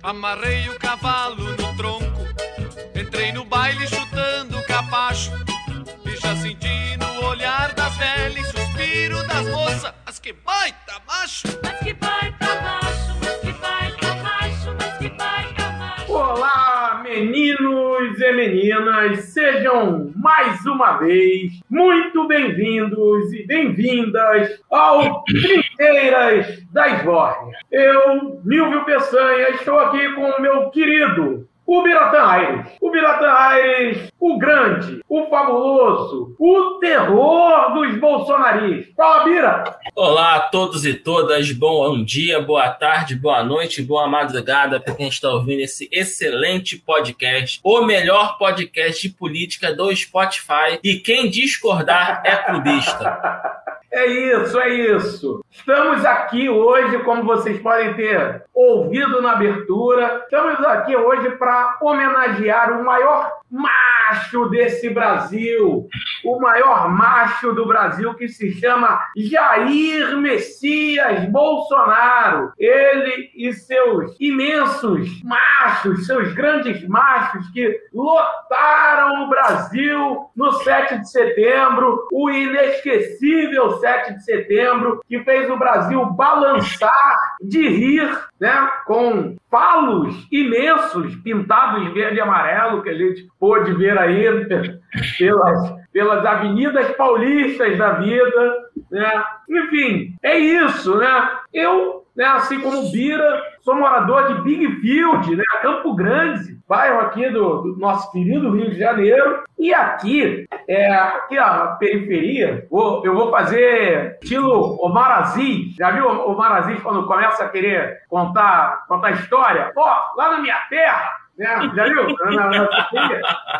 Amarrei o cavalo no tronco, entrei no baile chutando capacho. E já senti no olhar das velhas, suspiro das moças, mas que baita macho! Meninas, sejam mais uma vez muito bem-vindos e bem-vindas ao Trinteiras da Esbórnia. Eu, Milvio Peçanha, estou aqui com o meu querido o Biratã Aires. O Biratã Aires, o grande, o fabuloso, o terror dos bolsonaristas. Fala, Bira! Olá a todos e todas, bom dia, boa tarde, boa noite, boa madrugada para quem está ouvindo esse excelente podcast, o melhor podcast de política do Spotify. E quem discordar é clubista. É isso, é isso. Estamos aqui hoje, como vocês podem ter ouvido na abertura, estamos aqui hoje para homenagear o maior macho desse Brasil, o maior macho do Brasil que se chama Jair Messias Bolsonaro. Ele e seus imensos machos, seus grandes machos que lotaram o Brasil no 7 de setembro, o inesquecível 7 de setembro, que fez o Brasil balançar de rir, né, com falos imensos pintados verde e amarelo que a gente pôde ver aí pelas, pelas avenidas paulistas da vida, né? Enfim, é isso, né? Eu, né, assim como Bira, sou morador de Big Field, né, Campo Grande, bairro aqui do, do nosso querido Rio de Janeiro. E aqui, é, aqui a periferia, vou, eu vou fazer estilo Omar Aziz. Já viu o Omar Aziz quando começa a querer contar, contar história? Ó, lá na minha terra, né? Já viu? Na, na,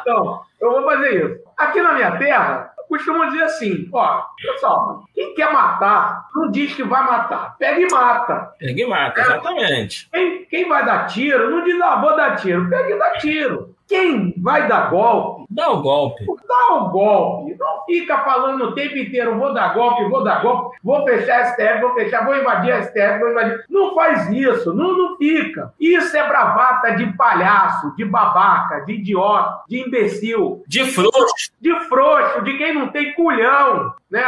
então, eu vou fazer isso. Aqui na minha terra, costumam dizer assim, ó, pessoal, quem quer matar, não diz que vai matar. Pega e mata. Pega e mata, é. exatamente. Quem, quem vai dar tiro, não diz, ah, vou dar tiro. Pega e dá tiro. Quem vai dar golpe, dá o golpe. Dá o golpe. Não fica falando o tempo inteiro, vou dar golpe, vou dar golpe, vou fechar a STF, vou fechar, vou invadir a STF, vou invadir. Não faz isso, não, não fica. Isso é bravata de palhaço, de babaca, de idiota, de imbecil. De frouxo. De frouxo, de quem não tem culhão, né?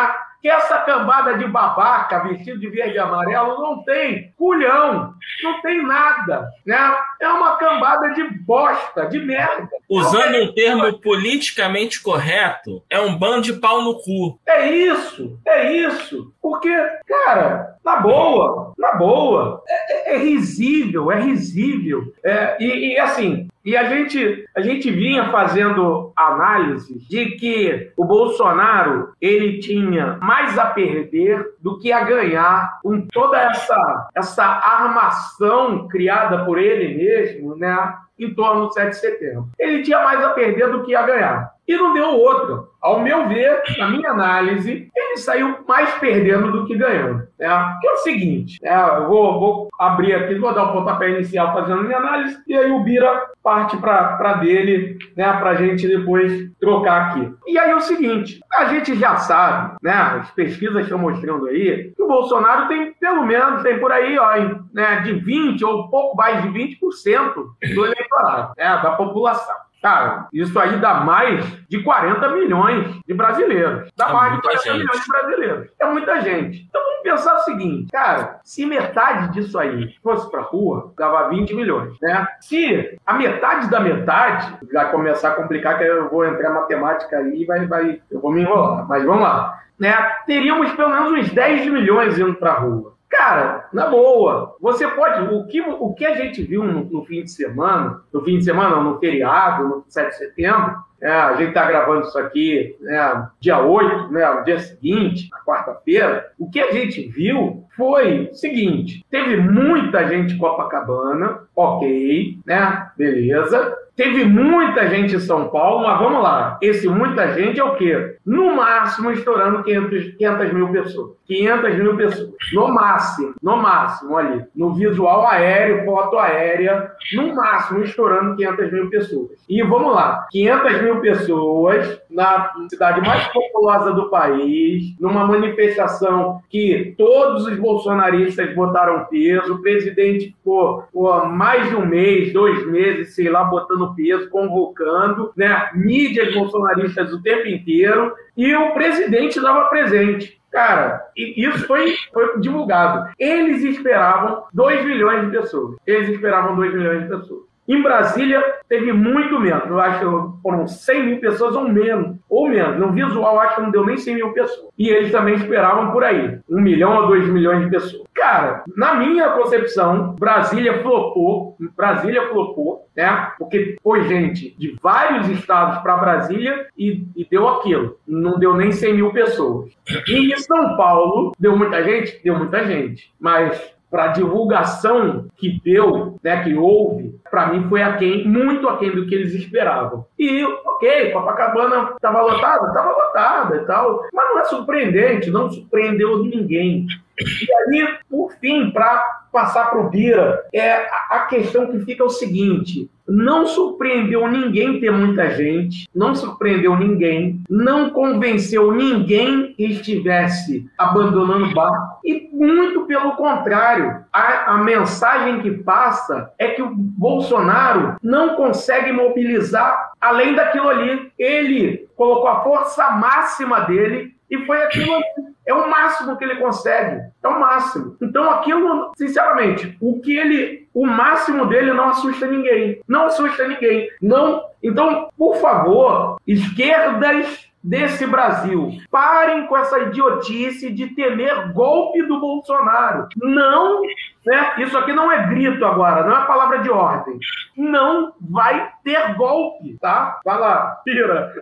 Que essa cambada de babaca vestido de verde e amarelo não tem culhão, não tem nada, né? É uma cambada de bosta, de merda. Usando um termo politicamente correto, é um bando de pau no cu. É isso, é isso. Porque, cara, na boa, na boa, é, é, é risível, é risível. É, e, e assim, e a gente, a gente vinha fazendo análise de que o Bolsonaro ele tinha mais a perder do que a ganhar com toda essa, essa armação criada por ele mesmo, né? Em torno do 7 de setembro. Ele tinha mais a perder do que a ganhar. E não deu outra. Ao meu ver, na minha análise, saiu mais perdendo do que ganhando. Né? Que é o seguinte, né? eu vou, vou abrir aqui, vou dar o pontapé inicial fazendo minha análise, e aí o Bira parte para dele, né, para a gente depois trocar aqui. E aí é o seguinte, a gente já sabe, né, as pesquisas estão mostrando aí, que o Bolsonaro tem, pelo menos, tem por aí, ó, né, de 20% ou pouco mais de 20% do eleitorado, né, da população. Cara, isso aí dá mais de 40 milhões de brasileiros. Dá é mais de 40 gente. milhões de brasileiros. É muita gente. Então vamos pensar o seguinte, cara, se metade disso aí fosse pra rua, dava 20 milhões, né? Se a metade da metade, vai começar a complicar, que eu vou entrar em matemática aí e vai, vai, eu vou me enrolar, mas vamos lá. Né? Teríamos pelo menos uns 10 milhões indo pra rua. Cara, na boa, você pode. O que, o que a gente viu no, no, fim de semana, no fim de semana, no feriado, no 7 de setembro, né, a gente está gravando isso aqui né, dia 8, né, no dia seguinte, na quarta-feira, o que a gente viu foi o seguinte: teve muita gente em Copacabana, ok, né? Beleza. Teve muita gente em São Paulo, mas vamos lá. Esse muita gente é o quê? No máximo estourando 500, 500 mil pessoas. 500 mil pessoas. No máximo, no máximo ali. No visual aéreo, foto aérea, no máximo estourando 500 mil pessoas. E vamos lá. 500 mil pessoas na cidade mais populosa do país, numa manifestação que todos os bolsonaristas botaram peso, o presidente ficou pô, mais de um mês, dois meses, sei lá, botando peso, convocando, né? Mídias bolsonaristas o tempo inteiro, e o presidente estava presente. Cara, isso foi, foi divulgado. Eles esperavam 2 milhões de pessoas. Eles esperavam 2 milhões de pessoas. Em Brasília, teve muito menos. Eu acho que foram 100 mil pessoas ou menos. Ou menos. No visual, acho que não deu nem 100 mil pessoas. E eles também esperavam por aí. Um milhão ou dois milhões de pessoas. Cara, na minha concepção, Brasília flopou. Brasília flopou, né? Porque foi gente de vários estados para Brasília e, e deu aquilo. Não deu nem 100 mil pessoas. E em São Paulo, deu muita gente? Deu muita gente. Mas para a divulgação que deu, né, que houve, para mim foi aquém, muito aquém do que eles esperavam. E, ok, Copacabana estava lotada? Estava lotada e tal, mas não é surpreendente, não surpreendeu ninguém. E aí, por fim, para passar para o Bira, é, a questão que fica é o seguinte: não surpreendeu ninguém ter muita gente, não surpreendeu ninguém, não convenceu ninguém que estivesse abandonando o barco, e muito pelo contrário, a, a mensagem que passa é que o Bolsonaro não consegue mobilizar além daquilo ali. Ele colocou a força máxima dele e foi aquilo. É o máximo que ele consegue. É o máximo. Então, aquilo, sinceramente, o que ele. O máximo dele não assusta ninguém. Não assusta ninguém. Não. Então, por favor, esquerdas desse Brasil. Parem com essa idiotice de temer golpe do Bolsonaro. Não, né? Isso aqui não é grito agora, não é palavra de ordem. Não vai ter golpe, tá? Vai lá, tira.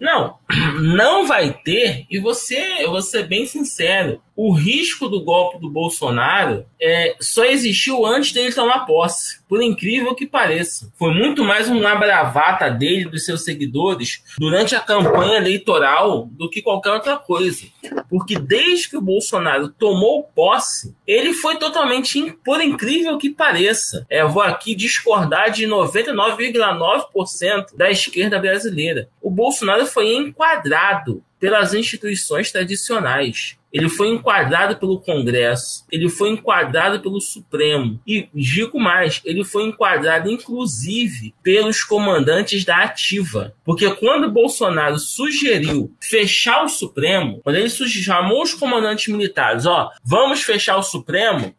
Não, não vai ter, e você, eu vou ser bem sincero, o risco do golpe do Bolsonaro é, só existiu antes dele tomar posse, por incrível que pareça. Foi muito mais uma bravata dele, dos seus seguidores, durante a campanha eleitoral do que qualquer outra coisa. Porque desde que o Bolsonaro tomou posse, ele foi totalmente, por incrível que pareça, é, vou aqui discordar de 99,9% da esquerda brasileira. O Bolsonaro foi enquadrado pelas instituições tradicionais. Ele foi enquadrado pelo Congresso, ele foi enquadrado pelo Supremo e digo mais, ele foi enquadrado inclusive pelos comandantes da Ativa, porque quando Bolsonaro sugeriu fechar o Supremo, quando ele chamou os comandantes militares, ó, vamos fechar o Supremo,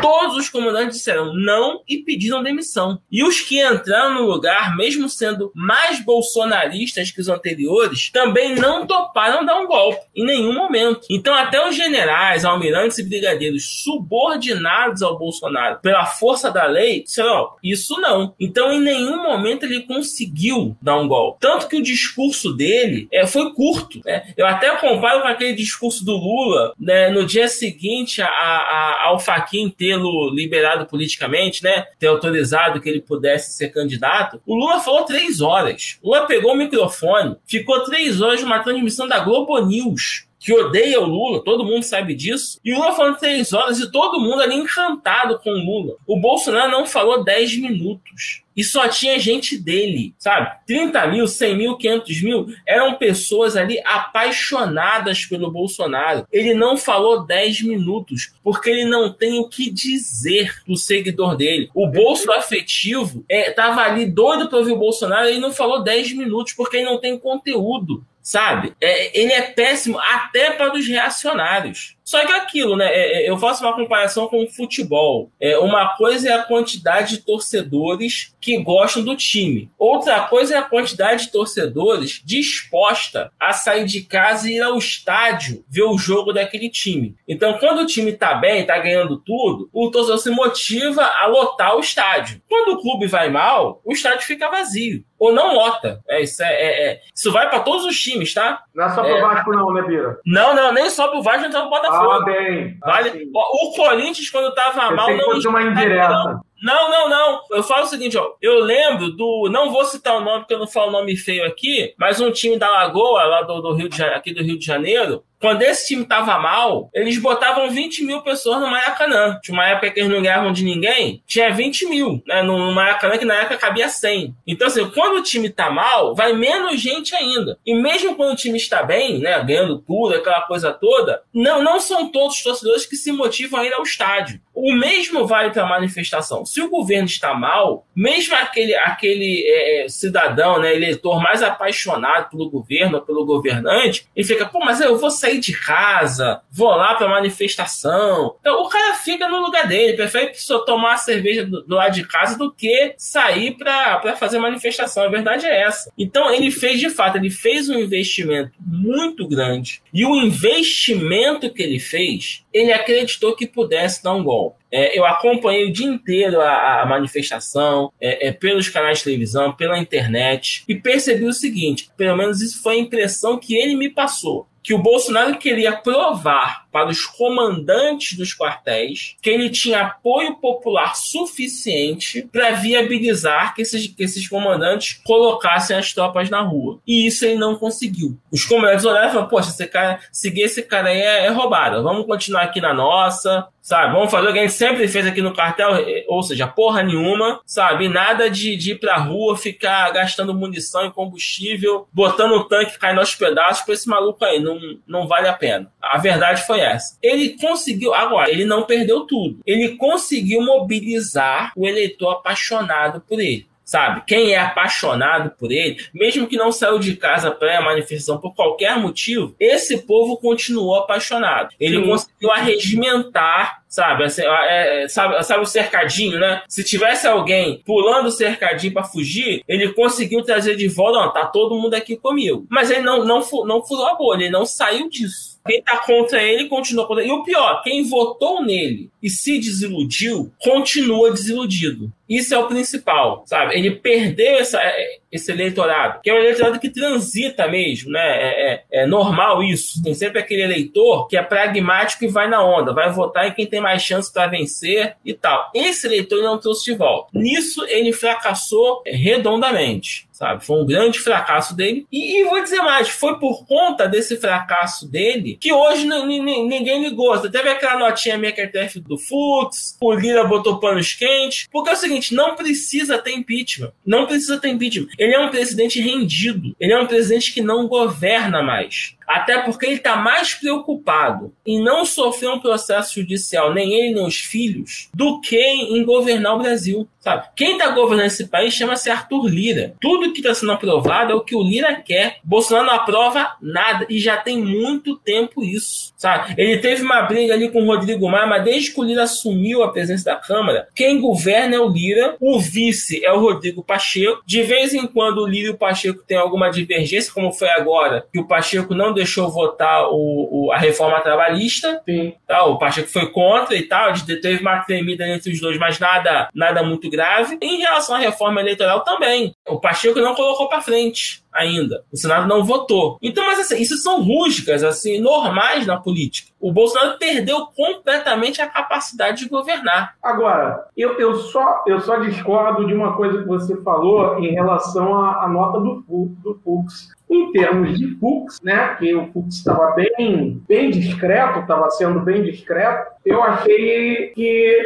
todos os comandantes disseram não e pediram demissão. E os que entraram no lugar, mesmo sendo mais bolsonaristas que os anteriores, também não toparam dar um golpe em nenhum momento. Então até os generais, almirantes e brigadeiros subordinados ao Bolsonaro pela força da lei, disseram, isso não. Então em nenhum momento ele conseguiu dar um golpe. Tanto que o discurso dele é, foi curto. Né? Eu até comparo com aquele discurso do Lula né, no dia seguinte a, a, ao Faquin tê-lo liberado politicamente, né, ter autorizado que ele pudesse ser candidato. O Lula falou três horas. O Lula pegou o microfone, ficou três horas numa transmissão da Globo News que odeia o Lula, todo mundo sabe disso. E o Lula falando três horas e todo mundo ali encantado com o Lula. O Bolsonaro não falou dez minutos. E só tinha gente dele, sabe? 30 mil, 100 mil, 500 mil eram pessoas ali apaixonadas pelo Bolsonaro. Ele não falou 10 minutos, porque ele não tem o que dizer do seguidor dele. O bolso afetivo é, tava ali doido para ouvir o Bolsonaro e não falou 10 minutos, porque ele não tem conteúdo sabe? É, ele é péssimo até para os reacionários. Só que aquilo, né? É, é, eu faço uma comparação com o futebol. É, uma coisa é a quantidade de torcedores que gostam do time. Outra coisa é a quantidade de torcedores disposta a sair de casa e ir ao estádio ver o jogo daquele time. Então, quando o time tá bem, tá ganhando tudo, o torcedor se motiva a lotar o estádio. Quando o clube vai mal, o estádio fica vazio ou não lota. É, isso, é, é, é isso vai para todos os times, tá? Não é só pro É. Vasco, não, né, Bira? Não, não, nem só pro Vasco, nem só pro Botafogo. Bem. Vale. Assim. O Corinthians, quando tava mal, Pensei que não. fosse uma indireta. Não, não, não. Eu falo o seguinte, ó. Eu lembro do. Não vou citar o nome, porque eu não falo nome feio aqui, mas um time da Lagoa, lá do, do Rio de aqui do Rio de Janeiro. Quando esse time tava mal, eles botavam 20 mil pessoas no Maracanã. Tinha uma época que eles não ganhavam de ninguém, tinha 20 mil, né? No Maracanã, que na época cabia 100. Então, assim, quando o time tá mal, vai menos gente ainda. E mesmo quando o time está bem, né? Ganhando tudo, aquela coisa toda, não, não são todos os torcedores que se motivam a ir ao estádio. O mesmo vale para a manifestação. Se o governo está mal, mesmo aquele, aquele é, cidadão, né, eleitor mais apaixonado pelo governo, pelo governante, ele fica, pô, mas eu vou sair de casa, vou lá para manifestação. Então o cara fica no lugar dele, prefere só tomar a cerveja do, do lado de casa do que sair para fazer manifestação. A verdade é essa. Então ele fez de fato, ele fez um investimento muito grande. E o investimento que ele fez, ele acreditou que pudesse dar um golpe. É, eu acompanhei o dia inteiro a, a manifestação, é, é, pelos canais de televisão, pela internet, e percebi o seguinte: pelo menos isso foi a impressão que ele me passou. Que o Bolsonaro queria provar para os comandantes dos quartéis que ele tinha apoio popular suficiente para viabilizar que esses, que esses comandantes colocassem as tropas na rua. E isso ele não conseguiu. Os comandantes olharam e falaram: Poxa, esse cara, seguir esse cara aí é, é roubada. Vamos continuar aqui na nossa, sabe? Vamos fazer o que a gente sempre fez aqui no cartel, eh, ou seja, porra nenhuma, sabe? Nada de, de ir pra rua, ficar gastando munição e combustível, botando o tanque caindo aos pedaços pra esse maluco aí. Não, não vale a pena. A verdade foi essa. Ele conseguiu, agora, ele não perdeu tudo. Ele conseguiu mobilizar o eleitor apaixonado por ele. Sabe? Quem é apaixonado por ele, mesmo que não saiu de casa pré a manifestação por qualquer motivo, esse povo continuou apaixonado. Ele Sim. conseguiu arregimentar, sabe? Assim, é, é, sabe? Sabe o cercadinho, né? Se tivesse alguém pulando o cercadinho para fugir, ele conseguiu trazer de volta, ó, tá todo mundo aqui comigo. Mas ele não, não, não furou a bolha, ele não saiu disso. Quem tá contra ele continua contra ele. E o pior, quem votou nele e se desiludiu, continua desiludido. Isso é o principal, sabe? Ele perdeu essa, é, esse eleitorado, que é um eleitorado que transita mesmo, né? É, é- é normal isso. Tem sempre aquele eleitor que é pragmático e vai na onda, vai votar em quem tem mais chance para vencer e tal. Esse eleitor ele não trouxe de volta. Nisso ele fracassou é, redondamente. Sabe? Foi um grande fracasso dele. E, e vou dizer mais: foi por conta desse fracasso dele que hoje ninguém ligou. Teve aquela notinha meio que teve do Fux, o Lira botou panos quentes. Porque é o seguinte: não precisa ter impeachment. Não precisa ter impeachment. Ele é um presidente rendido. Ele é um presidente que não governa mais. Até porque ele está mais preocupado em não sofrer um processo judicial, nem ele nem os filhos, do que em governar o Brasil. Sabe? Quem está governando esse país chama-se Arthur Lira. Tudo que está sendo aprovado é o que o Lira quer. Bolsonaro não aprova nada e já tem muito tempo isso. Sabe? Ele teve uma briga ali com o Rodrigo Maia, mas desde que o Lira assumiu a presença da Câmara, quem governa é o Lira, o vice é o Rodrigo Pacheco. De vez em quando o Lira e o Pacheco têm alguma divergência, como foi agora, que o Pacheco não deixou votar o, o- a reforma trabalhista. Sim. Tá, o Pacheco foi contra e tal, teve uma tremida entre os dois, mas nada, nada muito grave. Em relação à reforma eleitoral também, o Pacheco não colocou para frente ainda. O Senado não votou. Então, mas assim, isso são rústicas, assim, normais na política. O Bolsonaro perdeu completamente a capacidade de governar. Agora, eu, eu, só, eu só discordo de uma coisa que você falou em relação à, à nota do, do Fux. Em termos de Fux, né, que o Fux estava bem, bem discreto, estava sendo bem discreto, eu achei que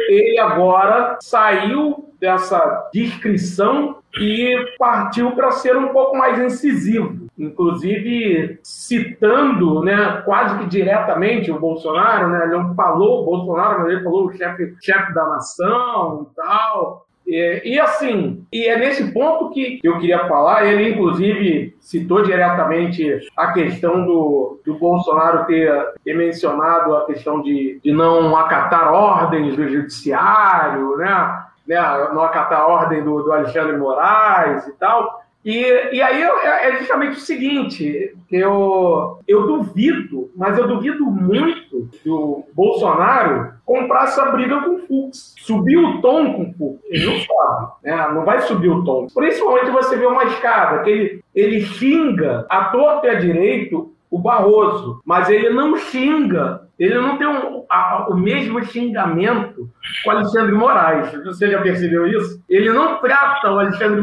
ele agora saiu dessa discrição e partiu para ser um pouco mais incisivo, inclusive citando, né, quase que diretamente o Bolsonaro, né, ele não falou o Bolsonaro, mas ele falou o chefe, chefe da nação e tal. E, e, assim, e é nesse ponto que eu queria falar. Ele, inclusive, citou diretamente a questão do, do Bolsonaro ter, ter mencionado a questão de, de não acatar ordens do judiciário, né? né? Não acatar a ordem do, do Alexandre Moraes e tal. E, e aí é, é justamente o seguinte, eu, eu duvido, mas eu duvido muito que o Bolsonaro comprar essa briga com o Fux. Subir o tom com o Fux. Ele não sobe, né? não vai subir o tom. Principalmente você vê uma escada que ele, ele xinga a torta e a direito o Barroso, mas ele não xinga, ele não tem um, a, o mesmo xingamento com o Alexandre Moraes. Você já percebeu isso? Ele não trata o Alexandre,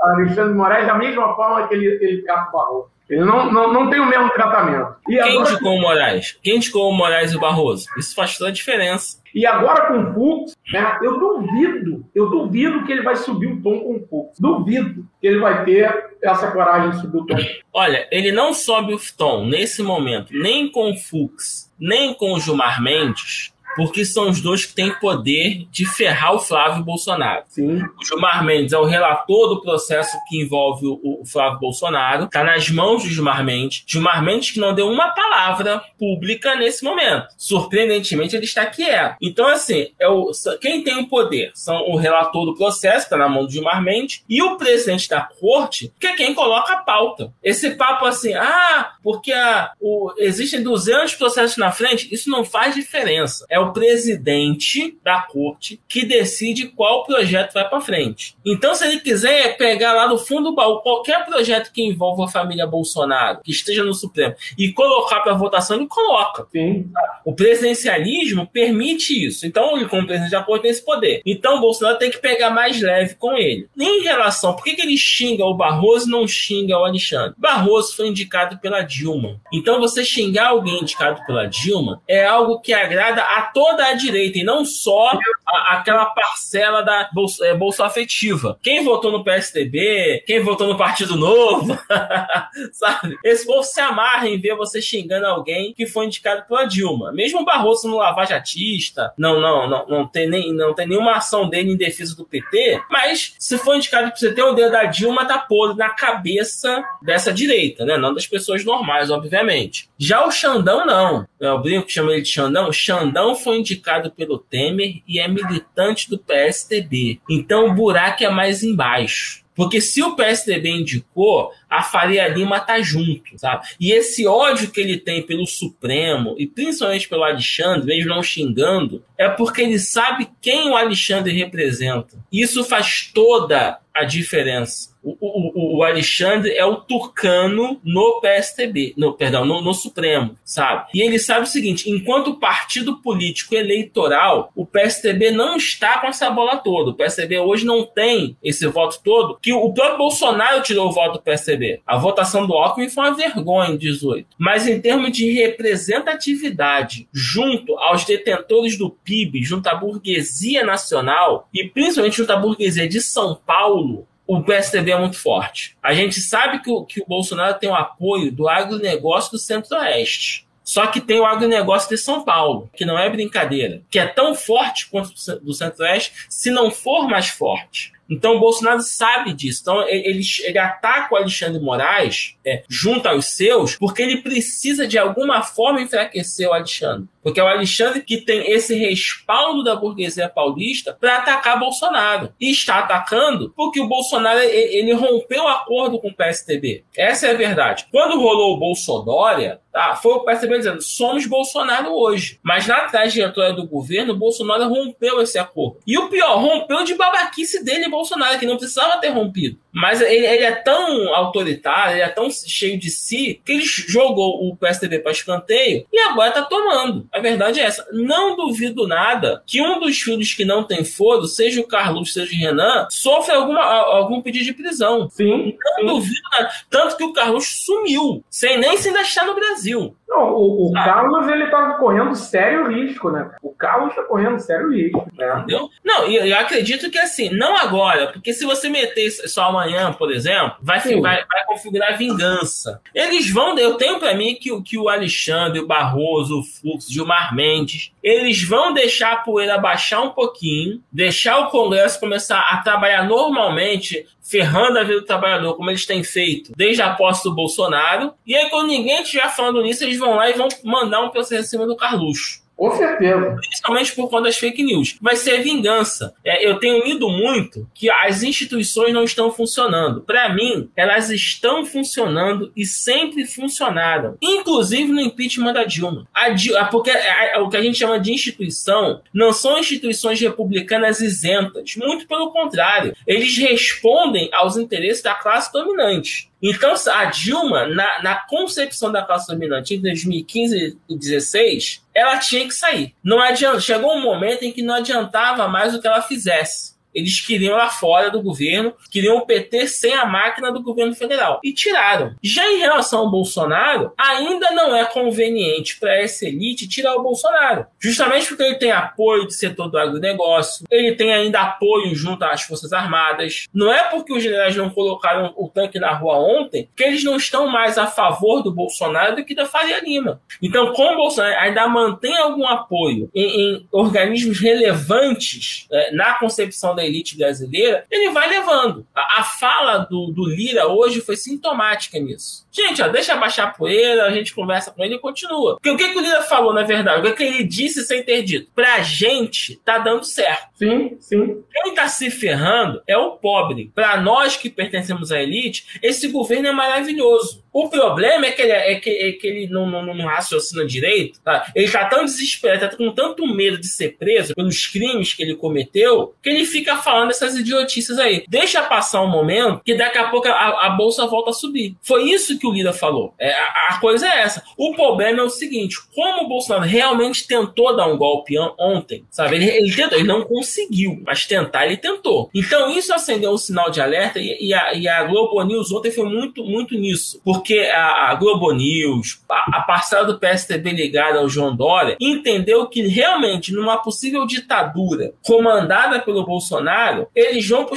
Alexandre Moraes da mesma forma que ele, ele trata o Barroso. Ele não, não, não tem o mesmo tratamento. E Quem agora... indicou o Moraes? Quem indicou o Moraes e o Barroso? Isso faz toda a diferença. E agora com o Fux, né, eu duvido, eu duvido que ele vai subir o tom com o Fux. Duvido que ele vai ter essa coragem de subir o tom. Olha, ele não sobe o tom nesse momento, nem com o Fux, nem com o Gilmar Mendes, porque são os dois que têm poder de ferrar o Flávio Bolsonaro. Sim. O Gilmar Mendes é o relator do processo que envolve o, Flávio Bolsonaro, está nas mãos do Gilmar Mendes. Gilmar Mendes que não deu uma palavra pública nesse momento. Surpreendentemente, ele está quieto. Então, assim, é o, quem tem o poder são o relator do processo, está na mão do Gilmar Mendes, e o presidente da corte, que é quem coloca a pauta. Esse papo assim, ah, porque a, o, existem 200 processos na frente, isso não faz diferença. É o o presidente da corte que decide qual projeto vai para frente. Então, se ele quiser pegar lá no fundo do baú qualquer projeto que envolva a família Bolsonaro, que esteja no Supremo, e colocar para votação, ele coloca. Sim. O presidencialismo permite isso. Então, ele, como presidente da corte, tem esse poder. Então, o Bolsonaro tem que pegar mais leve com ele. Em relação, por que, que ele xinga o Barroso e não xinga o Alexandre? Barroso foi indicado pela Dilma. Então, você xingar alguém indicado pela Dilma é algo que agrada a toda a direita e não só a, aquela parcela da bolsa, é, bolsa afetiva. Quem votou no PSDB, quem votou no Partido Novo, sabe? Esse povo se amarra em ver você xingando alguém que foi indicado pela Dilma. Mesmo o Barroso no lavajatista, não, não, não, não tem nem não tem nenhuma ação dele em defesa do PT, mas se for indicado você ter o dedo da Dilma, tá podre na cabeça dessa direita, né? Não das pessoas normais, obviamente. Já o Xandão, não. É o brinco que chama ele de Xandão. Xandão foi foi indicado pelo Temer e é militante do PSDB. Então o buraco é mais embaixo. Porque se o PSDB indicou, a Faria Lima tá junto, sabe? E esse ódio que ele tem pelo Supremo, e principalmente pelo Alexandre, mesmo não xingando, é porque ele sabe quem o Alexandre representa. Isso faz toda a diferença. O, o, o, Alexandre é o turcano no PSTB, no, perdão, no, no, Supremo, sabe? E ele sabe o seguinte: enquanto partido político eleitoral, o PSTB não está com essa bola toda. O PSTB hoje não tem esse voto todo, que o próprio Bolsonaro tirou o voto do PSTB. A votação do Alckmin foi uma vergonha em 18. Mas em termos de representatividade, junto aos detentores do PIB, junto à burguesia nacional, e principalmente junto à burguesia de São Paulo, o PSDB é muito forte. A gente sabe que o, que o Bolsonaro tem o apoio do agronegócio do Centro-Oeste. Só que tem o agronegócio de São Paulo, que não é brincadeira, que é tão forte quanto do Centro-Oeste, se não for mais forte. Então o Bolsonaro sabe disso. Então ele, ele ataca o Alexandre Moraes é, junto aos seus, porque ele precisa de alguma forma enfraquecer o Alexandre. Porque é o Alexandre que tem esse respaldo da burguesia paulista para atacar Bolsonaro. E está atacando porque o Bolsonaro ele rompeu o acordo com o PSDB. Essa é a verdade. Quando rolou o Bolsonaro, tá, foi o PSDB dizendo: somos Bolsonaro hoje. Mas na trajetória do governo, o Bolsonaro rompeu esse acordo. E o pior, rompeu de babaquice dele, Bolsonaro, que não precisava ter rompido. Mas ele, ele, é tão autoritário, ele é tão cheio de si, que ele jogou o PSDB para escanteio e agora tá tomando. A verdade é essa. Não duvido nada que um dos filhos que não tem foro, seja o Carlos, seja o Renan, sofre alguma, algum pedido de prisão. Sim. Não sim. duvido nada. Tanto que o Carlos sumiu, sem nem se ainda estar no Brasil. Não, o, o Ah. Carlos ele tá correndo sério risco, né? O Carlos tá correndo sério risco, né? Entendeu? Não, e eu acredito que assim, não agora, porque se você meter isso só amanhã, por exemplo, vai, vai, vai configurar vingança. Eles vão, eu tenho pra mim que, o- que o Alexandre, o Barroso, o Fux, Gilmar Mendes, eles vão deixar a poeira baixar um pouquinho, deixar o Congresso começar a trabalhar normalmente, ferrando a vida do trabalhador, como eles têm feito desde a posse do Bolsonaro, e aí quando ninguém estiver falando nisso, eles vão lá e vão mandar um processo em cima do Carluxo Com certeza. principalmente por conta das fake news. Vai ser vingança. É, eu tenho lido muito que as instituições não estão funcionando. Para mim, elas estão funcionando e sempre funcionaram, inclusive no impeachment da Dilma. A a- porque a- a- o que a gente chama de instituição não são instituições republicanas isentas, muito pelo contrário, eles respondem aos interesses da classe dominante. Então, a Dilma, na, na concepção da classe dominante em 2015 e 2016, ela tinha que sair. Não adianta, chegou um momento em que não adiantava mais o que ela fizesse. Eles queriam ela fora do governo, queriam o PT sem a máquina do governo federal. E tiraram. Já em relação ao Bolsonaro, ainda não é conveniente para essa elite tirar o Bolsonaro. Justamente porque ele tem apoio do setor do agronegócio, ele tem ainda apoio junto às Forças Armadas. Não é porque os generais não colocaram o tanque na rua ontem que eles não estão mais a favor do Bolsonaro do que da Faria Lima. Então, como o Bolsonaro ainda mantém algum apoio em, em organismos relevantes eh, na concepção da elite brasileira, ele vai levando. A, a fala do, do Lira hoje foi sintomática nisso. Gente, ó, deixa baixar a poeira, a gente conversa com ele e continua. Porque o que, que o Lira falou, na verdade? O que, que ele disse sem ter dito? Pra gente, tá dando certo. Sim, sim. Quem tá se ferrando é o pobre. Pra nós que pertencemos à elite, esse governo é maravilhoso. O problema é que ele, é que, é que ele não, não, não raciocina direito. Tá? Ele tá tão desesperado, tá com tanto medo de ser preso pelos crimes que ele cometeu, que ele fica falando essas idiotices aí. Deixa passar um momento que daqui a pouco a, a bolsa volta a subir. Foi isso que o Lira falou. É, a, a coisa é essa. O problema é o seguinte: como o Bolsonaro realmente tentou dar um golpe on- ontem, sabe? Ele, ele tentou, ele não conseguiu, mas tentar ele tentou. Então isso acendeu um sinal de alerta e, e a, e a Globo News ontem foi muito, muito nisso. Porque a, a Globo News, a, a parcela do PSDB ligada ao João Dória, entendeu que realmente numa possível ditadura comandada pelo Bolsonaro, eles vão pro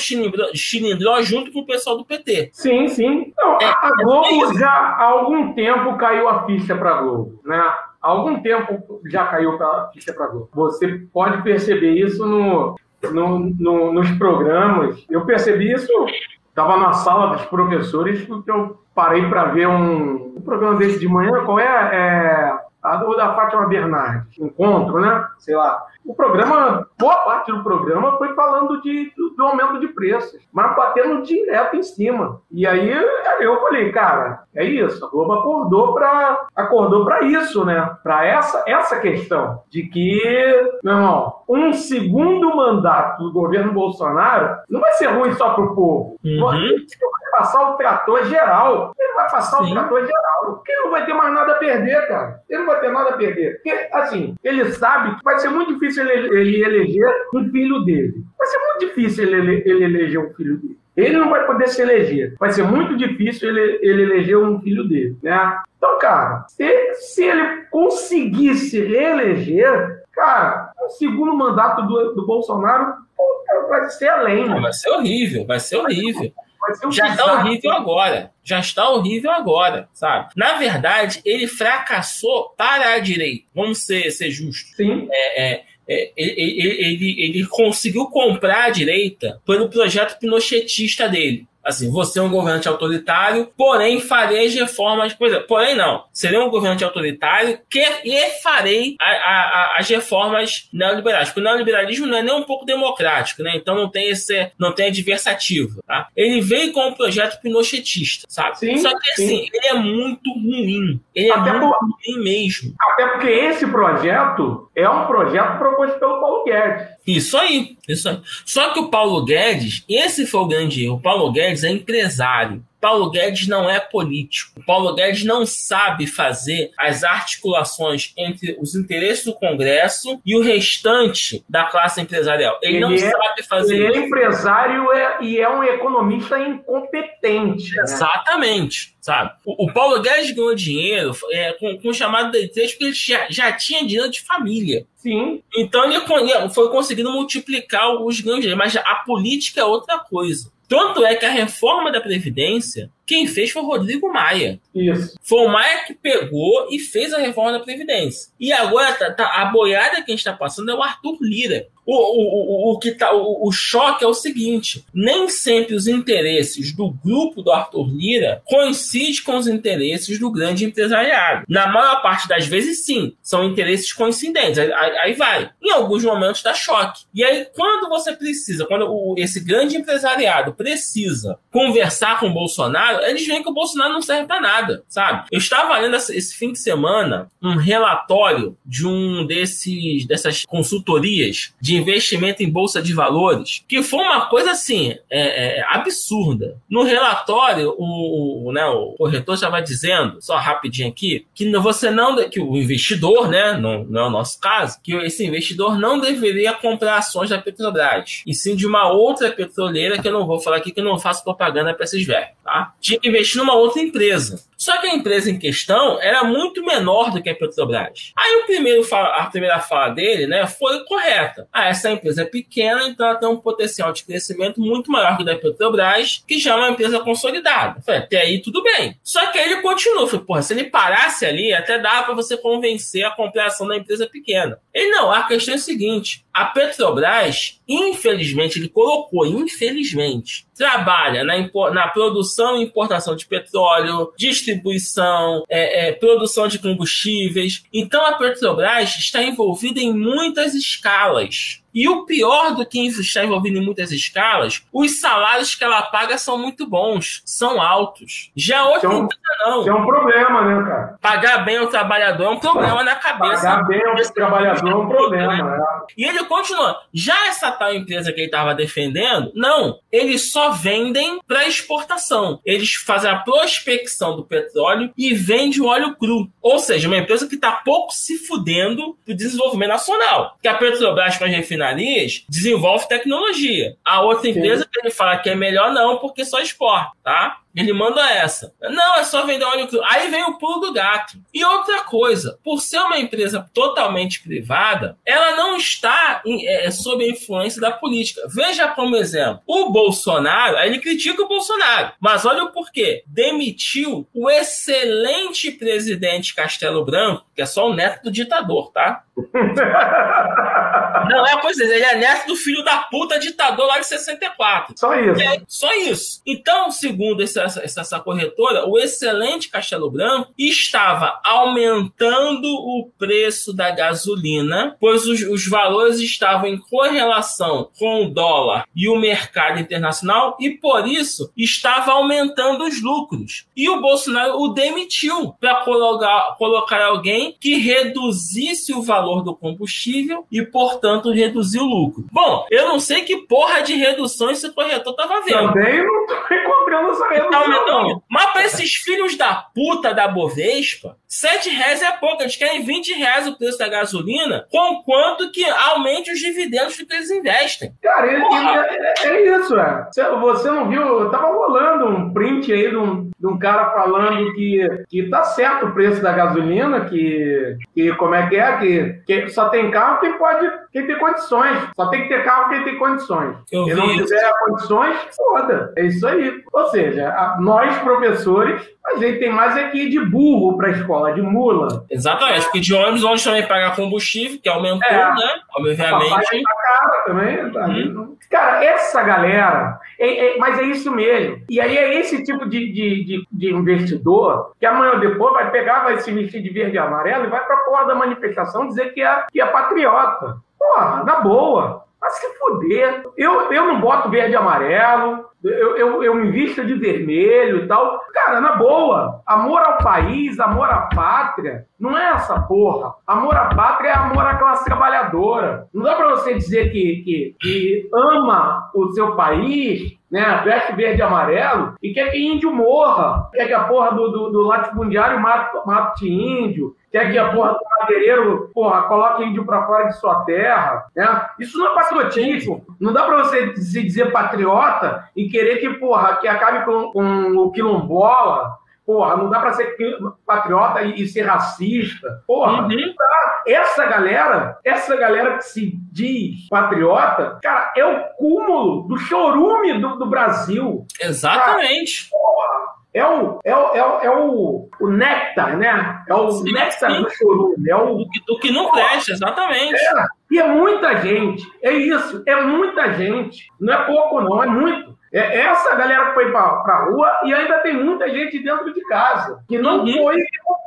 xilindró junto com o pessoal do PT. Sim, sim. Não, É, a, é Globo isso. já há algum tempo caiu a ficha para a Globo, né? Há algum tempo já caiu a ficha para a Globo. Você pode perceber isso no, no- no- nos programas. Eu percebi isso, estava na sala dos professores, porque eu parei para ver um, um programa desse de manhã. Qual é? é a do da Fátima Bernardes. Encontro, né? Sei lá. O programa, boa parte do programa foi falando de, do, do aumento de preços, mas batendo direto em cima. E aí eu falei, cara, é isso. A Globo acordou para acordou isso, né? Para essa essa questão de que, meu irmão, um segundo mandato do governo Bolsonaro não vai ser ruim só para o povo. Uhum. Passar o trator geral. Ele vai passar Sim. o trator geral. Porque ele não vai ter mais nada a perder, cara. Ele não vai ter nada a perder. Porque, assim, ele sabe que vai ser muito difícil ele, ele eleger um filho dele. Vai ser muito difícil ele, ele eleger um filho dele. Ele não vai poder se eleger. Vai ser muito difícil ele, ele eleger um filho dele, né? Então, cara, se, se ele conseguisse reeleger, cara, o segundo mandato do, do Bolsonaro vai ser além. né? Vai ser horrível, vai ser horrível. Um Já está horrível agora. Já está horrível agora, sabe? Na verdade, ele fracassou para a direita. Vamos ser, ser justos. Sim. É, é, é, ele, ele, ele, ele conseguiu comprar a direita pelo projeto pinochetista dele. Assim, você é um governante autoritário, porém farei as reformas. Pois é, porém, não. Serei um governante autoritário que, e farei a- a- a- as reformas neoliberais. Porque o neoliberalismo não é nem um pouco democrático, né? Então não tem esse, não tem adversativa. Tá? Ele veio com um projeto pinochetista, sabe? Sim, Só que sim. assim, ele é muito ruim. Ele é Até muito por- ruim mesmo. Até porque esse projeto é um projeto proposto pelo Paulo Guedes. Isso aí, isso aí. Só que o Paulo Guedes, esse foi o grande erro. O Paulo Guedes Guedes é empresário. Paulo Guedes não é político. Paulo Guedes não sabe fazer as articulações entre os interesses do Congresso e o restante da classe empresarial. Ele, ele não é, sabe fazer Ele é empresário é, e é um economista incompetente. Né? Exatamente. Sabe? O, o, Paulo Guedes ganhou dinheiro é, com, com o chamado de porque ele já, já tinha dinheiro de família. Sim. Então ele foi conseguindo multiplicar os ganhos dele. Mas a política é outra coisa. Tanto é que a reforma da Previdência, quem fez foi o Rodrigo Maia. Isso. Foi o Maia que pegou e fez a reforma da Previdência. E agora tá, tá, a boiada que a gente está passando é o Arthur Lira. O, o, o, que tá, o, o choque é o seguinte: nem sempre os interesses do grupo do Arthur Lira coincidem com os interesses do grande empresariado. Na maior parte das vezes, sim, são interesses coincidentes. Aí, aí vai. Em alguns momentos dá choque. E aí, quando você precisa, quando o, esse grande empresariado precisa conversar com o Bolsonaro, eles veem que o Bolsonaro não serve para nada, sabe? Eu estava lendo esse fim de semana um relatório de um desses dessas consultorias de investimento em bolsa de valores, que foi uma coisa assim é, é, absurda. No relatório, o, o, né, o corretor estava dizendo, só rapidinho aqui, que você não que o investidor, né, não, não é o nosso caso, que esse investidor não deveria comprar ações da Petrobras, e sim de uma outra petroleira que eu não vou falar aqui, que eu não faço propaganda para esses velhos, tá? Tinha que investir numa outra empresa. Só que a empresa em questão era muito menor do que a Petrobras. Aí o primeiro a primeira fala dele né, foi correta. Ah, essa empresa é pequena, então ela tem um potencial de crescimento muito maior que a da Petrobras, que já é uma empresa consolidada. Falei, até aí tudo bem. Só que aí ele continuou. Falei, porra, se ele parasse ali, até dava para você convencer a compração da empresa pequena. Ele não, a questão é a seguinte: a Petrobras, infelizmente, ele colocou, infelizmente, trabalha na, na produção e importação de petróleo, distribuição, é, é, produção de combustíveis. Então a Petrobras está envolvida em muitas escalas. E o pior do que está envolvido em muitas escalas, os salários que ela paga são muito bons, são altos. Já outra é um, não. é um problema, né, cara? Pagar bem o trabalhador é um problema na cabeça. Pagar bem o trabalhador é um problema, né? E ele continua. Já essa tal empresa que ele estava defendendo, não. Eles só vendem para exportação. Eles fazem a prospecção do petróleo e vendem o óleo cru. Ou seja, uma empresa que está pouco se fudendo do desenvolvimento nacional. Que a Petrobras com as refinarias desenvolve tecnologia. A outra empresa Sim. que ele fala que é melhor não, porque só exporta, tá? Ele manda essa. Não, é só vender óleo cru. Aí vem o pulo do gato. E outra coisa, por ser uma empresa totalmente privada, ela não está é, sob a influência da política. Veja como exemplo. O Bolsonaro, ele critica o Bolsonaro, mas olha o porquê. Demitiu o excelente presidente Castelo Branco, que é só o neto do ditador, tá? não é, pois é, ele é neto do filho da puta ditador lá de 64. Só isso. É, só isso. Então, segundo esse essa, essa, corretora, o excelente Castelo Branco estava aumentando o preço da gasolina, pois os, os valores estavam em correlação com o dólar e o mercado internacional, e por isso estava aumentando os lucros. E o Bolsonaro o demitiu para colocar, colocar alguém que reduzisse o valor do combustível e, portanto, reduzir o lucro. Bom, eu não sei que porra de redução esse corretor estava vendo. Também não estou encontrando essa redução. Mas para esses filhos da puta da Bovespa, 7 reais é pouco. Eles querem 20 reais o preço da gasolina, com quanto que aumente os dividendos que eles investem. Cara, é, é, é, isso, é. Você não viu? Tava rolando um print aí de um, de um cara falando que, que tá certo o preço da gasolina, que, que como é que é, que, que só tem carro quem pode, quem tem condições. Só tem que ter carro quem tem condições. Eu Se não tiver condições, foda. É isso aí. Ou seja, nós, professores, a gente tem mais aqui é de burro para a escola, de mula. Exatamente, porque de ônibus onde também paga combustível, que aumentou, é, né? Obviamente. Cara, também, tá? hum. cara, essa galera, é, é, mas é isso mesmo. E aí é esse tipo de, de, de, de, investidor que amanhã ou depois vai pegar, vai se vestir de verde e amarelo e vai pra porra da manifestação dizer que é, que é patriota. Porra, na boa. Mas se fuder. Eu, eu não boto verde e amarelo, eu, eu, eu me visto de vermelho e tal. Cara, na boa, amor ao país, amor à pátria, não é essa porra. Amor à pátria é amor à classe trabalhadora. Não dá pra você dizer que, que, que ama o seu país né? Veste verde e amarelo e quer que índio morra. Quer que a porra do, do, do latifundiário mate, mate índio. Quer que a porra do madeireiro, porra, coloque índio pra fora de sua terra, né? Isso não é patriotismo. Não dá pra você se dizer patriota e querer que, porra, que acabe com, com o quilombola, Porra, não dá pra ser patriota e, ser racista. Porra, Uhum. não dá. Essa galera, essa galera que se diz patriota, cara, é o cúmulo do chorume do, do Brasil. Exatamente. É o, é o, é o, é o, o néctar, né? É o Sim, néctar sim. do chorume. É o, Do que, do que não presta, exatamente. é, e é muita gente. É isso. É muita gente. Não é pouco, não. É muito. É essa galera que foi pra, pra rua e ainda tem muita gente dentro de casa que não Uhum. foi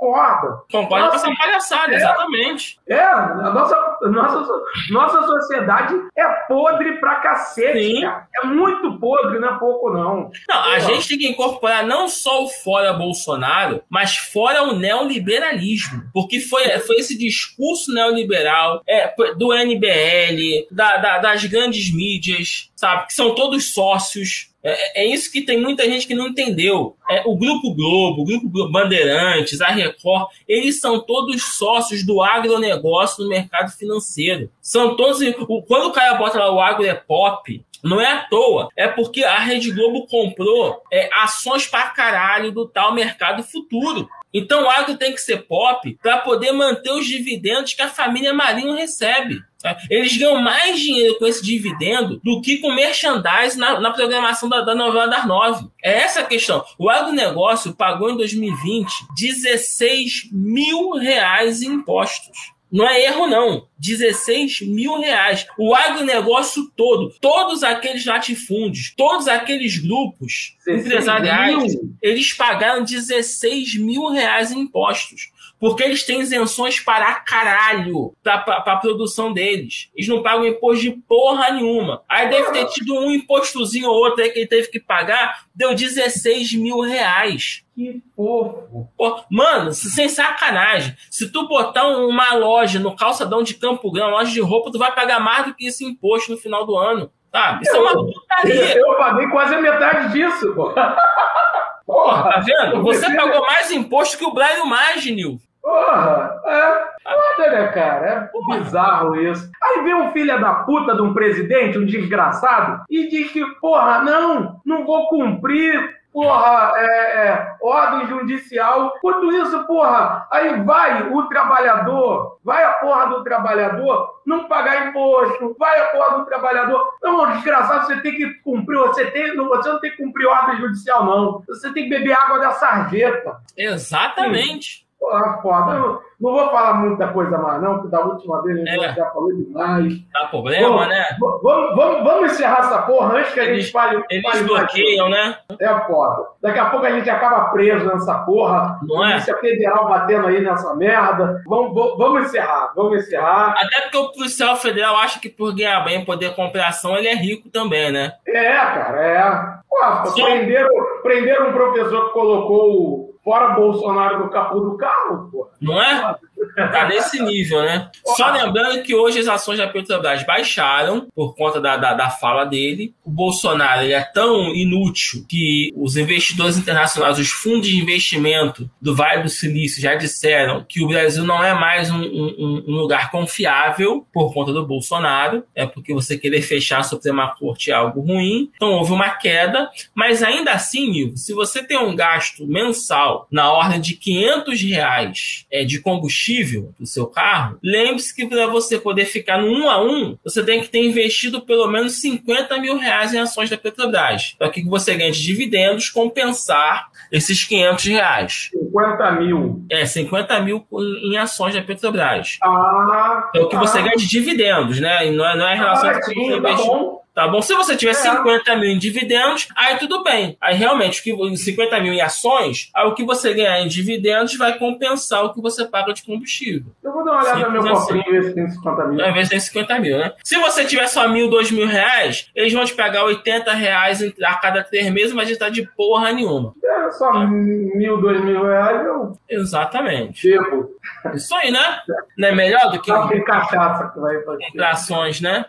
que concorda. Concordo com essa palhaçada, é. exatamente. É, a nossa, nossa, nossa sociedade é podre pra cacete. É muito podre, não é pouco, não. Não, a gente tem que incorporar não só o fora Bolsonaro, mas fora o neoliberalismo. Porque foi, foi esse discurso neoliberal é, do NBL, da- da- das grandes mídias, sabe? Que são todos sócios. É, é isso que tem muita gente que não entendeu. É, o Grupo Globo, o Grupo Bandeirantes, a Record, eles são todos sócios do agronegócio no mercado financeiro. São todos. o- Quando o cara bota lá o agro é pop, não é à toa. É porque a Rede Globo comprou é, ações pra caralho do tal mercado futuro. Então o agro tem que ser pop para poder manter os dividendos que a família Marinho recebe. tá? Eles ganham mais dinheiro com esse dividendo do que com merchandising na, na programação da, da novela das nove. É essa a questão. O agronegócio pagou em 2020 16 mil reais em impostos. Não é erro, não. 16 mil reais. O agronegócio todo, todos aqueles latifúndios, todos aqueles grupos 16 empresariais, mil? eles pagaram 16 mil reais em impostos. Porque eles têm isenções para caralho para a produção deles. Eles não pagam imposto de porra nenhuma. Aí deve ter tido um impostozinho ou outro aí que ele teve que pagar, deu 16 mil reais. Que fofo. Pô, mano, se- sem sacanagem. Se tu botar um- uma loja no calçadão de Campo Grande, uma loja de roupa, tu vai pagar mais do que esse imposto no final do ano. Sabe? Isso é uma putaria. Eu paguei quase a metade disso, pô. Porra, Tá vendo? Você pagou mais imposto que o Brian Magnil. porra. É foda, né, cara? É bizarro isso. Aí vem um filho da puta de um presidente, um desgraçado, e diz que, porra, não, não vou cumprir. Porra, é, é, ordem judicial. Quanto isso, porra, aí vai o trabalhador, vai a porra do trabalhador não pagar imposto, vai a porra do trabalhador. Não, desgraçado, você tem que cumprir, você, tem, não- você não tem que cumprir ordem judicial, não. Você tem que beber água da sarjeta. Exatamente. Porra, foda. Eu não vou falar muita coisa mais, não, porque da última vez a gente É. já falou demais. Dá problema, Vamos- né? Vamos, vamos, vamos encerrar essa porra antes que a gente fale. Eles bloqueiam, né? É foda. Daqui a pouco a gente acaba preso nessa porra. Não é? Polícia Federal batendo aí nessa merda. Vamos, vamos, vamos encerrar, vamos encerrar. Até porque o policial federal acha que por ganhar bem, poder comprar ação, ele é rico também, né? É, cara, é. Pô, prenderam, prenderam um professor que colocou o fora Bolsonaro no capô do carro, pô. Não é? Tá nesse nível, né? Só lembrando que hoje as ações da Petrobras baixaram por conta da, da, da fala dele. O Bolsonaro ele é tão inútil que os investidores internacionais, os fundos de investimento do Vale do Silício já disseram que o Brasil não é mais um, um- um lugar confiável por conta do Bolsonaro. É porque você querer fechar a Suprema Corte é algo ruim. Então houve uma queda. Mas ainda assim, se você tem um gasto mensal na ordem de 500 reais é, de combustível do seu carro, lembre-se que para você poder ficar no um a um, você tem que ter investido pelo menos 50 mil reais em ações da Petrobras. Para que você ganhe de dividendos compensar esses 500 reais. 50 mil. É, 50 mil em ações da Petrobras. Ah. É o que você ah, ganha de dividendos, né? E não é, não é em relação ao que você tá investiu. bom. Tá bom? Se você tiver É. 50 mil em dividendos, aí tudo bem. Aí realmente, o que, 50 mil em ações, aí o que você ganhar em dividendos vai compensar o que você paga de combustível. Eu vou dar uma olhada no meu cofrinho e ver se tem 50 mil. Ao invés de ter 50 mil, né? Se você tiver só mil, dois mil reais, eles vão te pagar 80 reais a cada três meses, mas já tá de porra nenhuma. É, só mil, dois mil reais eu Exatamente. tipo. Isso aí, né? Não é melhor do que Só tem cachaça que vai fazer. ações, né?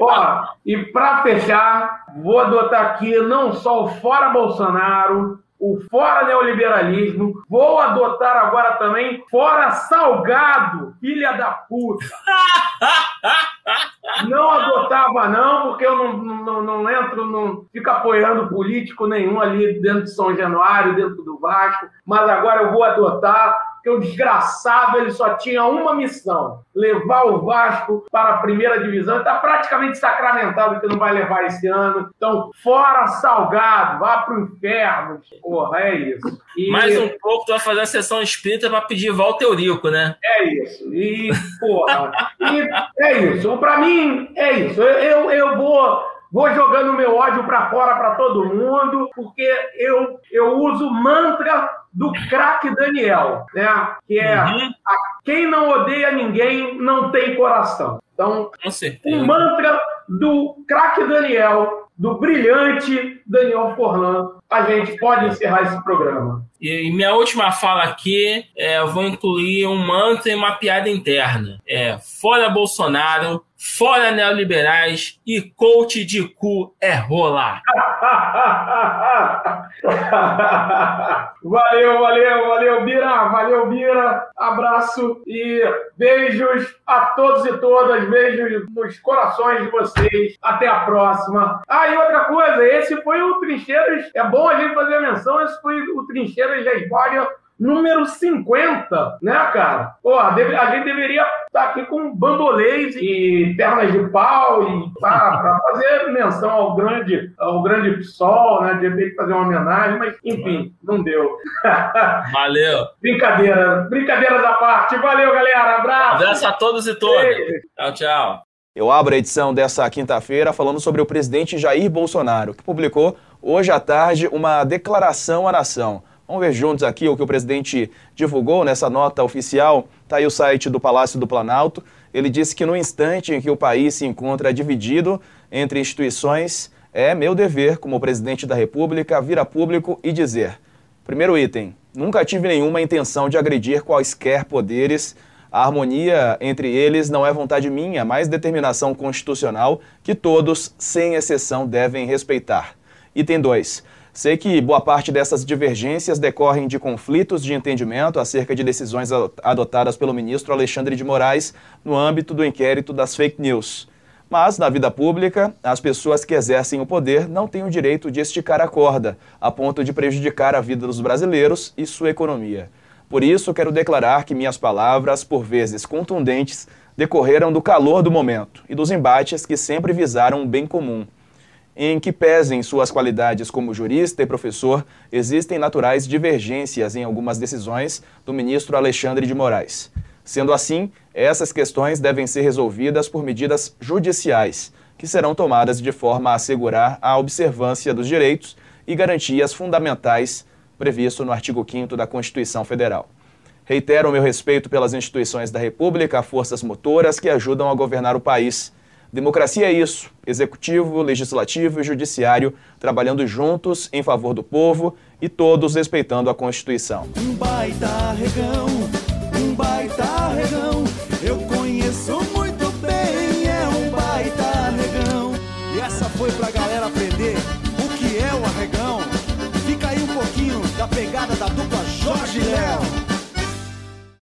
Ó, e para fechar, vou adotar aqui não só o fora Bolsonaro, o fora neoliberalismo, vou adotar agora também fora Salgado, filha da puta. Não adotava, não, porque eu não, não, não entro, não fico apoiando político nenhum ali dentro de São Januário, dentro do Vasco, mas agora eu vou adotar porque o desgraçado ele só tinha uma missão: levar o Vasco para a primeira divisão. Está praticamente sacramentado que não vai levar esse ano. Então, fora Salgado, vá para o inferno. Porra, é isso. E... Mais um pouco, tu vai fazer a sessão espírita para pedir volta Eurico, né? É isso. E, porra, e é isso. Para mim, é isso. Eu, eu, eu vou Vou jogando meu ódio para fora para todo mundo, porque eu, eu uso o mantra do craque Daniel, né? Que é uhum. quem não odeia ninguém não tem coração. Então, o mantra do craque Daniel, do brilhante Daniel Forlan, a gente pode encerrar esse programa. E minha última fala aqui, é, eu vou incluir um mantra e uma piada interna. É, fora Bolsonaro, fora neoliberais e coach de cu é rolar. valeu, valeu, valeu, Bira, valeu, Bira. Abraço e beijos a todos e todas, beijos nos corações de vocês. Até a próxima. Ah, e outra coisa, esse foi o Trincheiras. É bom a gente fazer a menção, esse foi o Trincheiras da História número 50, né, cara? Pô, a gente deveria estar aqui com bambolês e pernas de pau e para fazer menção ao grande, ao grande PSOL, né? De fazer uma homenagem, mas enfim, não deu. Valeu. Brincadeira, brincadeiras à parte. Valeu, galera. Abraço. Abraço a todos e todas. Tchau, tchau. Eu abro a edição dessa quinta-feira falando sobre o presidente Jair Bolsonaro, que publicou hoje à tarde uma declaração à nação Vamos ver juntos aqui o que o presidente divulgou nessa nota oficial. Está aí o site do Palácio do Planalto. Ele disse que no instante em que o país se encontra dividido entre instituições, é meu dever, como presidente da República, vir a público e dizer: primeiro item, nunca tive nenhuma intenção de agredir quaisquer poderes. A harmonia entre eles não é vontade minha, mas determinação constitucional que todos, sem exceção, devem respeitar. Item 2. Sei que boa parte dessas divergências decorrem de conflitos de entendimento acerca de decisões adotadas pelo ministro Alexandre de Moraes no âmbito do inquérito das fake news. Mas, na vida pública, as pessoas que exercem o poder não têm o direito de esticar a corda, a ponto de prejudicar a vida dos brasileiros e sua economia. Por isso, quero declarar que minhas palavras, por vezes contundentes, decorreram do calor do momento e dos embates que sempre visaram o bem comum em que pesem suas qualidades como jurista e professor, existem naturais divergências em algumas decisões do ministro Alexandre de Moraes. Sendo assim, essas questões devem ser resolvidas por medidas judiciais, que serão tomadas de forma a assegurar a observância dos direitos e garantias fundamentais previsto no artigo 5 da Constituição Federal. Reitero meu respeito pelas instituições da República, forças motoras que ajudam a governar o país Democracia é isso: executivo, legislativo e judiciário trabalhando juntos em favor do povo e todos respeitando a Constituição. Um baita regão, um baita regão, eu conheço muito bem, é um baita regão. E essa foi pra galera aprender o que é o arregão. Fica aí um pouquinho da pegada da dupla Jorge Léo.